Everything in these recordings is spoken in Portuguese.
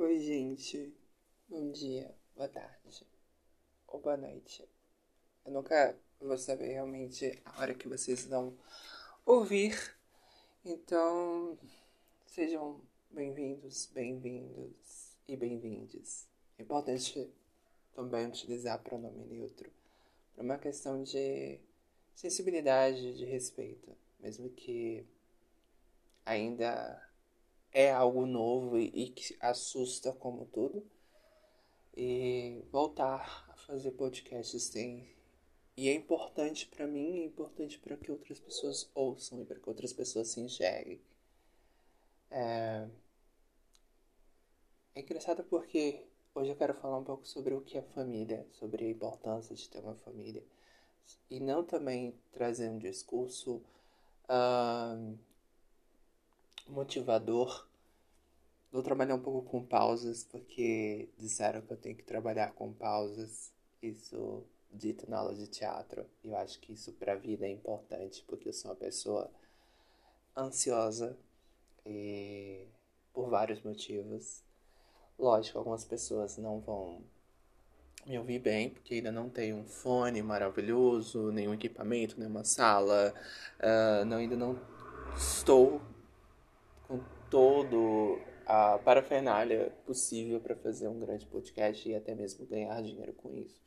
Oi, gente. Bom dia, boa tarde ou boa noite. Eu nunca vou saber realmente a hora que vocês vão ouvir. Então, sejam bem-vindos, bem-vindos e bem-vindes. É importante também utilizar pronome neutro para uma questão de sensibilidade, de respeito, mesmo que ainda é algo novo e, que assusta como tudo. E voltar a fazer podcasts tem e é importante para mim, é importante para que outras pessoas ouçam e para que outras pessoas se enxerguem. É... é engraçado porque hoje eu quero falar um pouco sobre o que é família, sobre a importância de ter uma família. E não também trazer um discurso uh, motivador. Vou trabalhar um pouco com pausas, porque disseram que eu tenho que trabalhar com pausas. Isso dito na aula de teatro. Eu acho que isso para a vida é importante, porque eu sou uma pessoa ansiosa e por vários motivos. Lógico, algumas pessoas não vão me ouvir bem, porque ainda não tem um fone maravilhoso, nenhum equipamento, nenhuma sala, uh, não, ainda não estou todo a parafernália possível para fazer um grande podcast e até mesmo ganhar dinheiro com isso.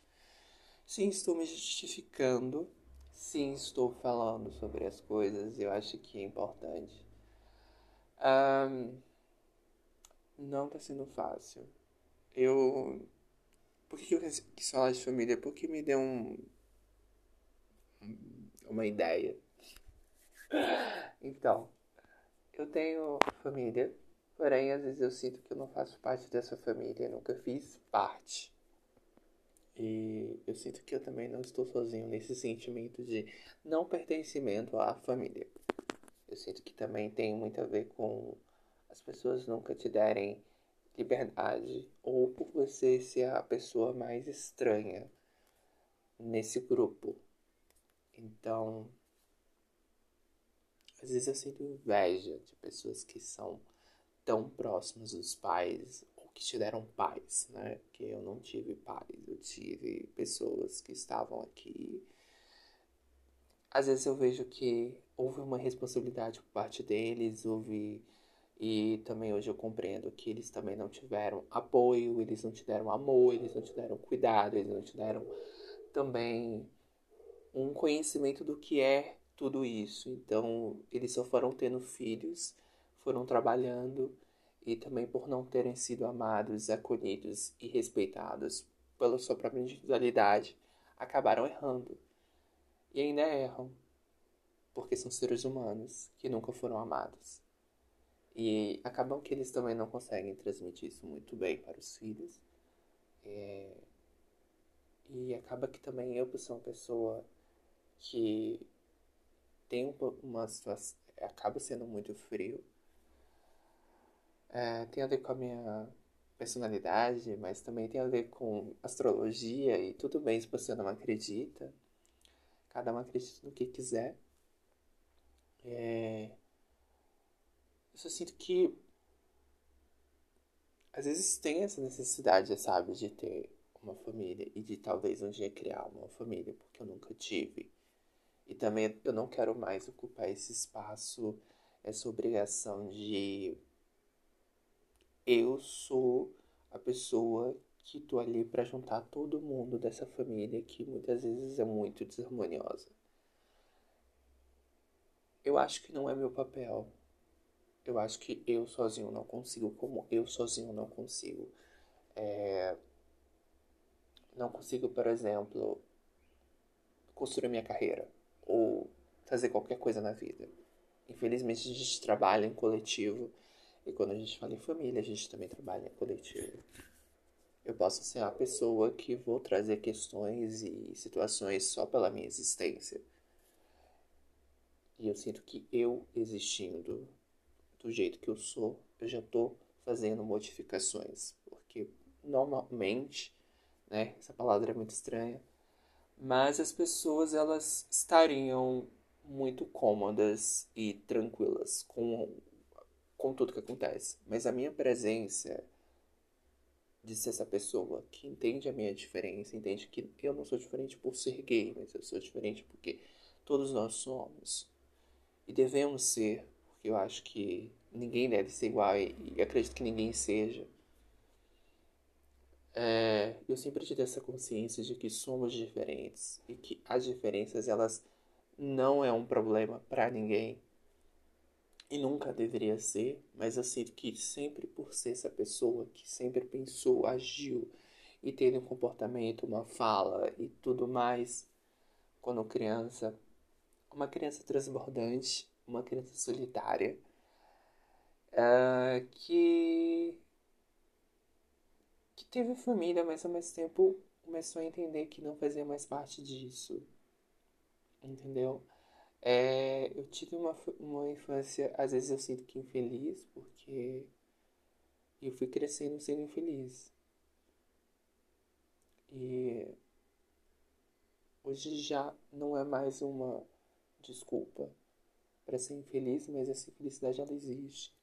Sim, estou me justificando. Sim, estou falando sobre as coisas. Eu acho que é importante. Um, não está sendo fácil. Eu. Por que eu quis falar de família? Porque me deu um. Uma ideia. Então, eu tenho família, porém às vezes eu sinto que eu não faço parte dessa família, nunca fiz parte. E eu sinto que eu também não estou sozinho nesse sentimento de não pertencimento à família. Eu sinto que também tem muito a ver com as pessoas nunca te derem liberdade ou por você ser a pessoa mais estranha nesse grupo. Então, às vezes eu sinto inveja de pessoas que são tão próximas dos pais que te deram paz, né? Que eu não tive paz, eu tive pessoas que estavam aqui. Às vezes eu vejo que houve uma responsabilidade por parte deles, houve e também hoje eu compreendo que eles também não tiveram apoio, eles não tiveram amor, eles não tiveram cuidado, eles não tiveram também um conhecimento do que é tudo isso. Então, eles só foram tendo filhos, foram trabalhando e também por não terem sido amados, acolhidos e respeitados pela sua própria individualidade, acabaram errando. E ainda erram, porque são seres humanos que nunca foram amados. E acabam que eles também não conseguem transmitir isso muito bem para os filhos. É... E acaba que também eu, por ser uma pessoa que tem uma situação. acaba sendo muito frio é, tem a ver com a minha personalidade, mas também tem a ver com astrologia e tudo bem se você não acredita. Cada um acredita no que quiser. É... Eu só sinto que às vezes tem essa necessidade, sabe, de ter uma família e de talvez um dia criar uma família, porque eu nunca tive. E também eu não quero mais ocupar esse espaço, essa obrigação de eu sou a pessoa que tô ali para juntar todo mundo dessa família que muitas vezes é muito desarmoniosa. Eu acho que não é meu papel. Eu acho que eu sozinho não consigo, como eu sozinho não consigo. É... Não consigo, por exemplo, construir minha carreira ou fazer qualquer coisa na vida. Infelizmente, a gente trabalha em coletivo e quando a gente fala em família, a gente também trabalha em coletivo. Eu posso ser a pessoa que vou trazer questões e situações só pela minha existência. E eu sinto que eu existindo do jeito que eu sou, eu já estou fazendo modificações. Porque normalmente, né, essa palavra é muito estranha, mas as pessoas elas estariam muito cômodas e tranquilas com com tudo que acontece. Mas a minha presença de ser essa pessoa que entende a minha diferença, entende que eu não sou diferente por ser gay, mas eu sou diferente porque todos nós somos e devemos ser, porque eu acho que ninguém deve ser igual e, e acredito que ninguém seja. É, eu sempre tive essa consciência de que somos diferentes e que as diferenças elas não é um problema para ninguém e nunca deveria ser, mas eu sinto que sempre por ser essa pessoa que sempre pensou, agiu e teve um comportamento, uma fala e tudo mais, quando criança, uma criança transbordante, uma criança solitária, uh, que teve família, mas ao mesmo tempo começou a entender que não fazia mais parte disso, entendeu? É, eu tive uma, uma infância, às vezes eu sinto que infeliz, porque eu fui crescendo sendo infeliz. E hoje já não é mais uma desculpa para ser infeliz, mas essa infelicidade ela existe.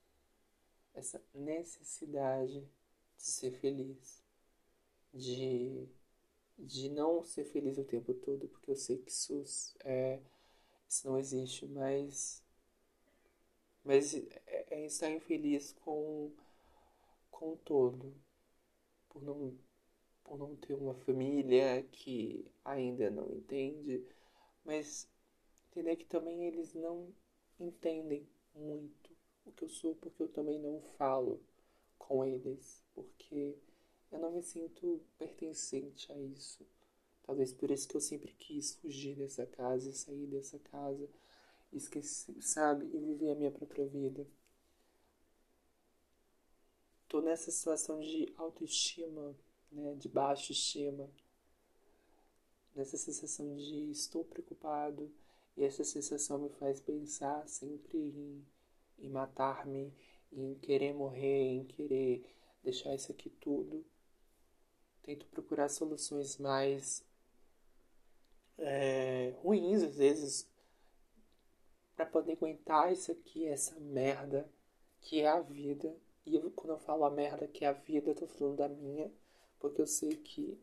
Essa necessidade de ser feliz, de, de não ser feliz o tempo todo, porque eu sei que isso é isso não existe, mas mas é, é estar infeliz com com todo, por não por não ter uma família que ainda não entende, mas entender que também eles não entendem muito o que eu sou, porque eu também não falo com eles, porque eu não me sinto pertencente a isso. Talvez por isso que eu sempre quis fugir dessa casa, sair dessa casa, esquecer, sabe, e viver a minha própria vida. Tô nessa situação de autoestima, né, de baixa estima, nessa sensação de estou preocupado, e essa sensação me faz pensar sempre em, em matar-me, em querer morrer, em querer deixar isso aqui tudo. Tento procurar soluções mais é, ruins às vezes para poder aguentar isso aqui, essa merda que é a vida. E eu, quando eu falo a merda que é a vida, eu tô falando da minha, porque eu sei que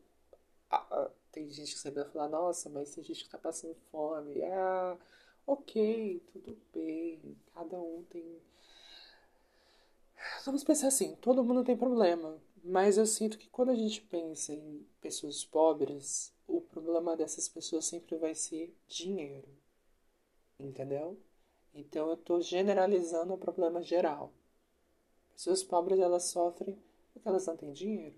tem gente que sempre vai falar, nossa, mas tem gente que tá passando fome. Ah, ok, tudo bem, cada um tem. Vamos pensar assim, todo mundo tem problema. Mas eu sinto que quando a gente pensa em pessoas pobres, o problema dessas pessoas sempre vai ser dinheiro. Entendeu? Então eu estou generalizando o problema geral. Pessoas pobres elas sofrem porque elas não têm dinheiro.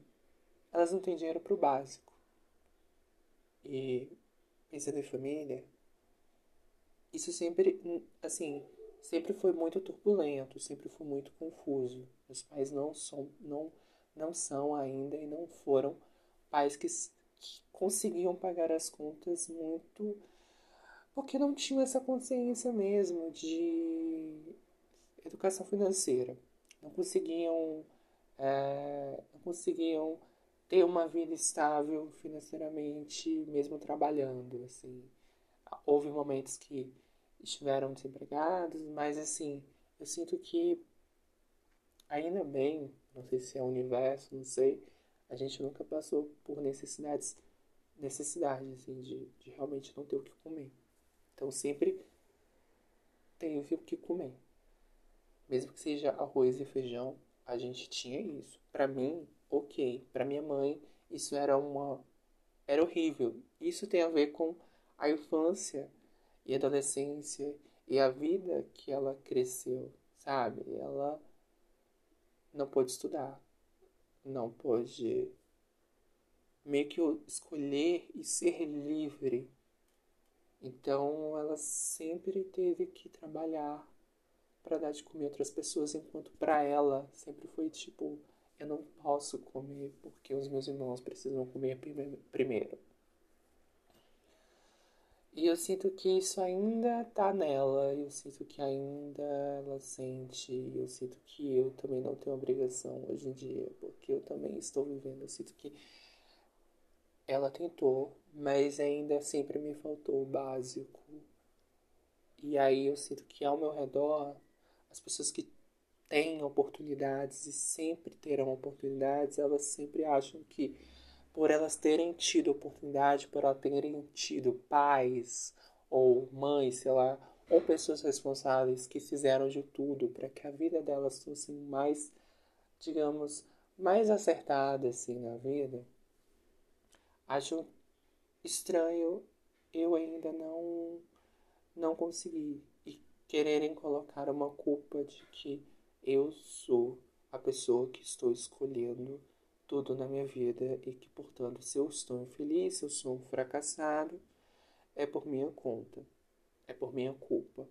Elas não têm dinheiro para o básico. E pensando em família, isso sempre, assim, sempre foi muito turbulento, sempre foi muito confuso. Meus pais não são, não, não são ainda e não foram pais que que conseguiam pagar as contas muito porque não tinham essa consciência mesmo de educação financeira. Não conseguiam, é, não conseguiam ter uma vida estável financeiramente, mesmo trabalhando. Assim, houve momentos que estiveram desempregados, mas assim, eu sinto que ainda bem, não sei se é o universo, não sei, a gente nunca passou por necessidades, necessidades assim, de, de realmente não ter o que comer. Então sempre teve o que comer. Mesmo que seja arroz e feijão, a gente tinha isso. Para mim, ok. Para minha mãe, isso era uma era horrível. Isso tem a ver com a infância e adolescência e a vida que ela cresceu, sabe? Ela não pôde estudar, não pôde meio que escolher e ser livre. Então ela sempre teve que trabalhar para dar de comer outras pessoas, enquanto para ela sempre foi tipo, eu não posso comer porque os meus irmãos precisam comer primeiro. E eu sinto que isso ainda tá nela, eu sinto que ainda ela sente, eu sinto que eu também não tenho obrigação hoje em dia, porque eu também estou vivendo, eu sinto que ela tentou, mas ainda sempre me faltou o básico. E aí eu sinto que ao meu redor, as pessoas que têm oportunidades e sempre terão oportunidades, elas sempre acham que por elas terem tido oportunidade, por elas terem tido pais ou mães, sei lá, ou pessoas responsáveis que fizeram de tudo para que a vida delas fosse mais, digamos, mais acertada assim na vida, acho estranho eu ainda não não consegui e quererem colocar uma culpa de que eu sou a pessoa que estou escolhendo tudo na minha vida e que, portanto, se eu estou infeliz, se eu sou um fracassado, é por minha conta, é por minha culpa.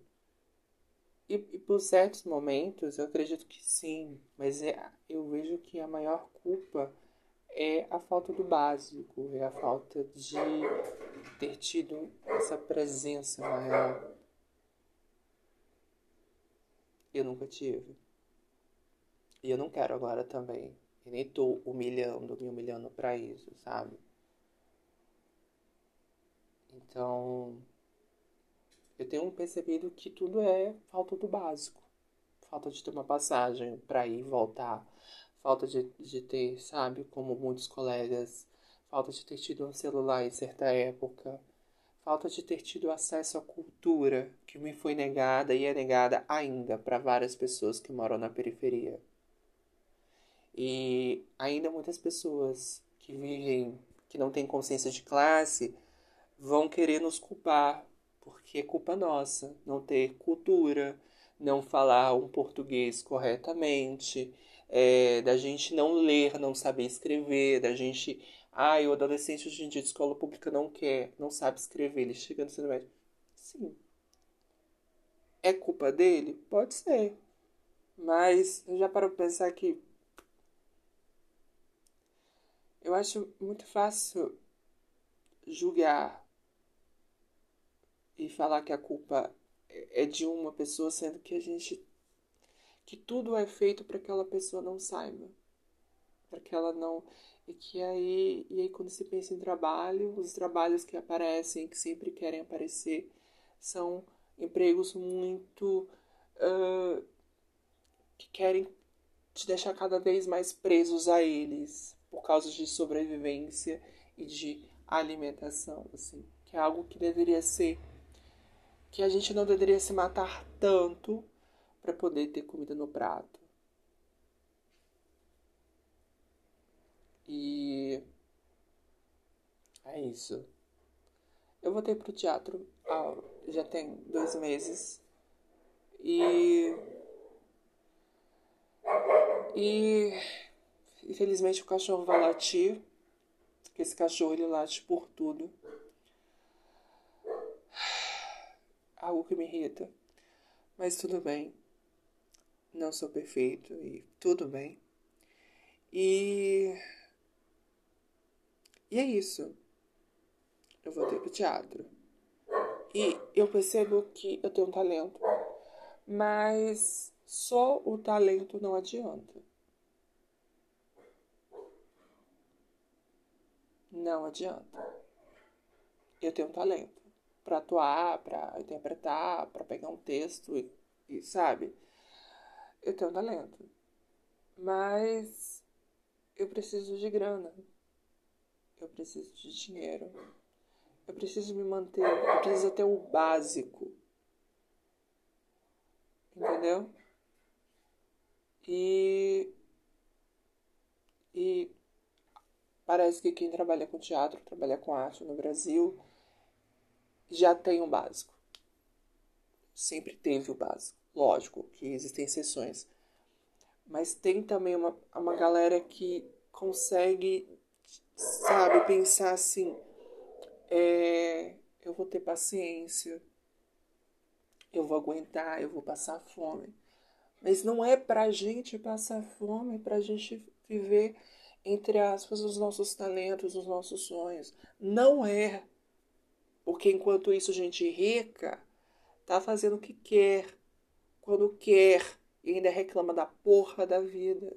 E, e por certos momentos eu acredito que sim, mas é, eu vejo que a maior culpa é a falta do básico, é a falta de ter tido essa presença maior. Eu nunca tive. E eu não quero agora também. E nem tô humilhando, me humilhando para isso, sabe? Então, eu tenho percebido que tudo é falta do básico. Falta de ter uma passagem para ir e voltar. Falta de, de ter, sabe, como muitos colegas, falta de ter tido um celular em certa época. Falta de ter tido acesso à cultura que me foi negada e é negada ainda para várias pessoas que moram na periferia. E ainda muitas pessoas que vivem, que não têm consciência de classe, vão querer nos culpar, porque é culpa nossa não ter cultura, não falar um português corretamente, é, da gente não ler, não saber escrever, da gente. Ah, o adolescente hoje em dia de escola pública não quer, não sabe escrever, ele chega no ensino médio. Sim. É culpa dele? Pode ser. Mas já para pensar que eu acho muito fácil julgar e falar que a culpa é de uma pessoa, sendo que a gente que tudo é feito para que aquela pessoa não saiba, para que ela não e que aí e aí quando se pensa em trabalho, os trabalhos que aparecem, que sempre querem aparecer, são empregos muito uh, que querem te deixar cada vez mais presos a eles, por causa de sobrevivência e de alimentação, assim, que é algo que deveria ser que a gente não deveria se matar tanto para poder ter comida no prato. E é isso. Eu voltei pro teatro ah, já tem dois meses e e Infelizmente o cachorro vai latir, porque esse cachorro ele late por tudo. Algo que me irrita. Mas tudo bem. Não sou perfeito e tudo bem. E. E é isso. Eu voltei pro teatro. E eu percebo que eu tenho um talento. Mas só o talento não adianta. Não adianta. Eu tenho um talento para atuar, para interpretar, para pegar um texto e, e, sabe? Eu tenho um talento. Mas eu preciso de grana. Eu preciso de dinheiro. Eu preciso me manter. Eu preciso ter o básico. Entendeu? E. E Parece que quem trabalha com teatro, trabalha com arte no Brasil, já tem o básico. Sempre teve o básico. Lógico que existem exceções. Mas tem também uma, uma galera que consegue, sabe, pensar assim: é, eu vou ter paciência, eu vou aguentar, eu vou passar fome. Mas não é pra gente passar fome, é pra gente viver entre aspas, os nossos talentos, os nossos sonhos. Não é. Porque enquanto isso, gente rica tá fazendo o que quer, quando quer, e ainda reclama da porra da vida.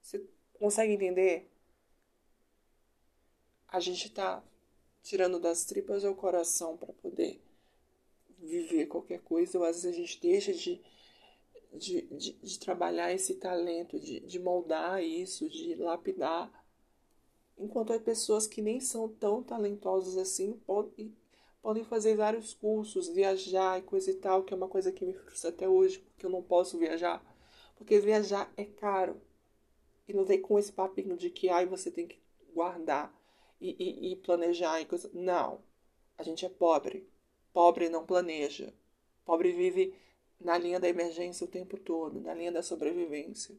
Você consegue entender? A gente tá tirando das tripas ao coração para poder viver qualquer coisa, ou às vezes a gente deixa de, de, de, de trabalhar esse talento, de, de moldar isso, de lapidar. Enquanto há pessoas que nem são tão talentosas assim podem, podem fazer vários cursos, viajar e coisa e tal, que é uma coisa que me frustra até hoje, porque eu não posso viajar. Porque viajar é caro. E não vem com esse papinho de que ai, você tem que guardar e, e, e planejar e coisa. Não. A gente é pobre. Pobre não planeja. Pobre vive na linha da emergência o tempo todo, na linha da sobrevivência.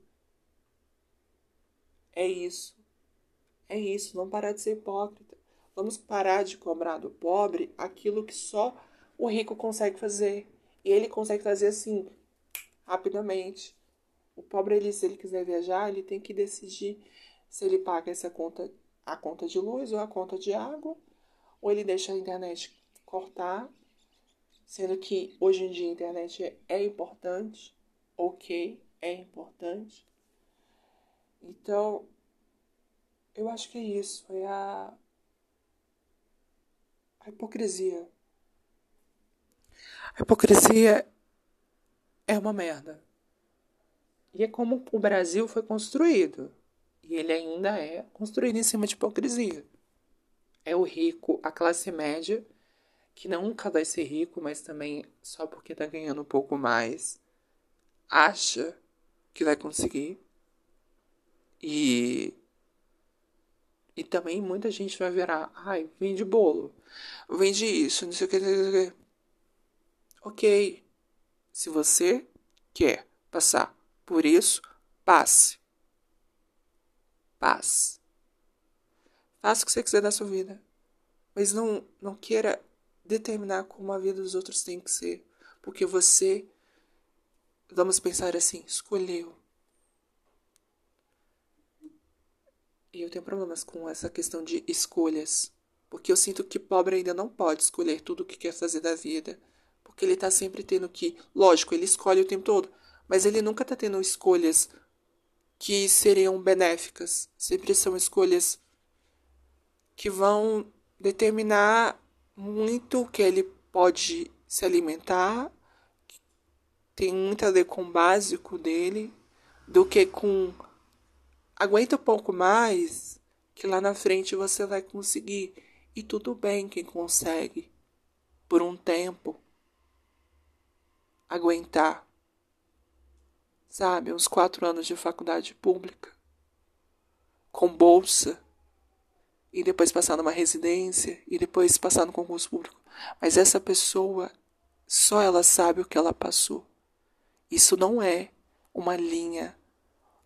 É isso. É isso. Vamos parar de ser hipócrita. Vamos parar de cobrar do pobre aquilo que só o rico consegue fazer. E ele consegue fazer assim, rapidamente. O pobre, ele, se ele quiser viajar, ele tem que decidir se ele paga essa conta, a conta de luz ou a conta de água, ou ele deixa a internet cortar Sendo que hoje em dia a internet é importante, ok, é importante. Então, eu acho que é isso, é a, a hipocrisia. A hipocrisia é uma merda. E é como o Brasil foi construído. E ele ainda é construído em cima de hipocrisia. É o rico, a classe média que nunca vai ser rico, mas também só porque tá ganhando um pouco mais, acha que vai conseguir. E e também muita gente vai virar, ai, vende bolo, vende isso, não sei o que, não sei o que. Ok, se você quer passar por isso, passe. Passe. Faça o que você quiser da sua vida. Mas não, não queira determinar como a vida dos outros tem que ser. Porque você, vamos pensar assim, escolheu. E eu tenho problemas com essa questão de escolhas. Porque eu sinto que pobre ainda não pode escolher tudo o que quer fazer da vida. Porque ele está sempre tendo que. Lógico, ele escolhe o tempo todo. Mas ele nunca está tendo escolhas que seriam benéficas. Sempre são escolhas que vão determinar muito que ele pode se alimentar, tem muito a ver com o básico dele, do que com aguenta um pouco mais, que lá na frente você vai conseguir. E tudo bem quem consegue, por um tempo, aguentar, sabe, uns quatro anos de faculdade pública, com bolsa e depois passar numa residência e depois passar no concurso público. Mas essa pessoa, só ela sabe o que ela passou. Isso não é uma linha,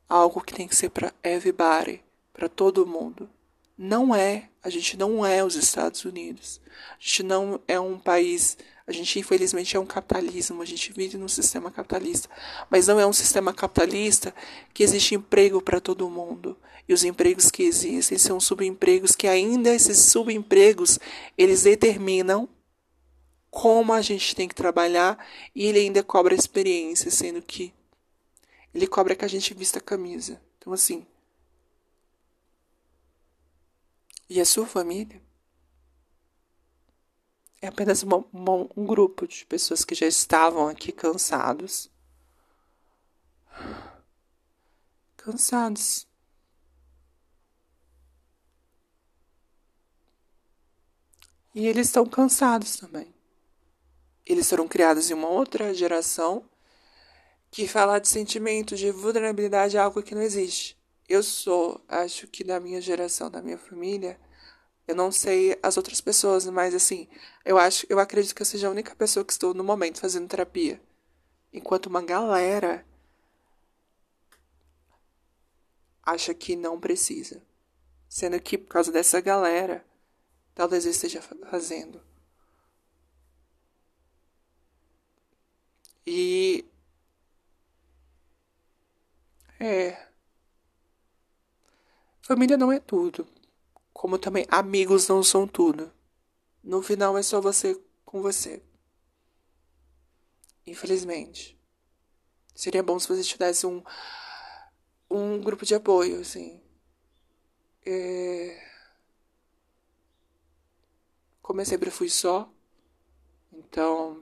algo que tem que ser para everybody, para todo mundo. Não é, a gente não é os Estados Unidos. A gente não é um país a gente, infelizmente, é um capitalismo, a gente vive num sistema capitalista. Mas não é um sistema capitalista que existe emprego para todo mundo. E os empregos que existem são subempregos que ainda esses subempregos, eles determinam como a gente tem que trabalhar e ele ainda cobra experiência, sendo que ele cobra que a gente vista a camisa. Então, assim. E a sua família? É apenas uma, uma, um grupo de pessoas que já estavam aqui cansados. Cansados. E eles estão cansados também. Eles foram criados em uma outra geração que falar de sentimento de vulnerabilidade é algo que não existe. Eu sou, acho que da minha geração, da minha família, eu não sei as outras pessoas, mas assim, eu acho, eu acredito que eu seja a única pessoa que estou no momento fazendo terapia. Enquanto uma galera acha que não precisa. Sendo que por causa dessa galera, talvez eu esteja fazendo. E é família não é tudo como também amigos não são tudo. No final é só você com você. Infelizmente. Seria bom se você tivesse um, um grupo de apoio, assim. É... Como eu sempre fui só, então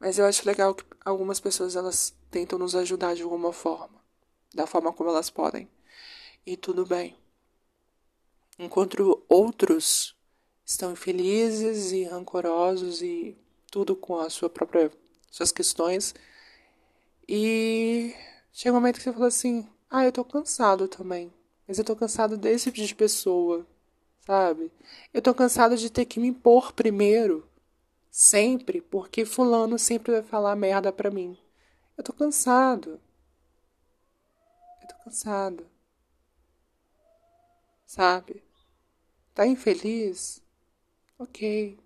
Mas eu acho legal que algumas pessoas elas tentam nos ajudar de alguma forma, da forma como elas podem. E tudo bem. Enquanto outros estão infelizes e rancorosos e tudo com a sua própria suas questões. E chega um momento que você fala assim: "Ah, eu tô cansado também. Mas eu tô cansado desse tipo de pessoa, sabe? Eu tô cansado de ter que me impor primeiro Sempre, porque fulano sempre vai falar merda pra mim. Eu tô cansado. Eu tô cansado. Sabe? Tá infeliz? Ok.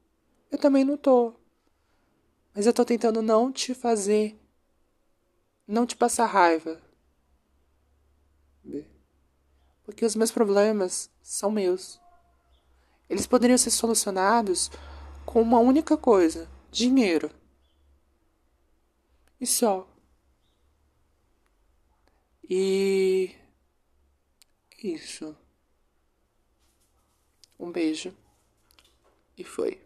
Eu também não tô. Mas eu tô tentando não te fazer. Não te passar raiva. Porque os meus problemas são meus. Eles poderiam ser solucionados com uma única coisa: dinheiro. E só. E. Isso. Um beijo. E foi.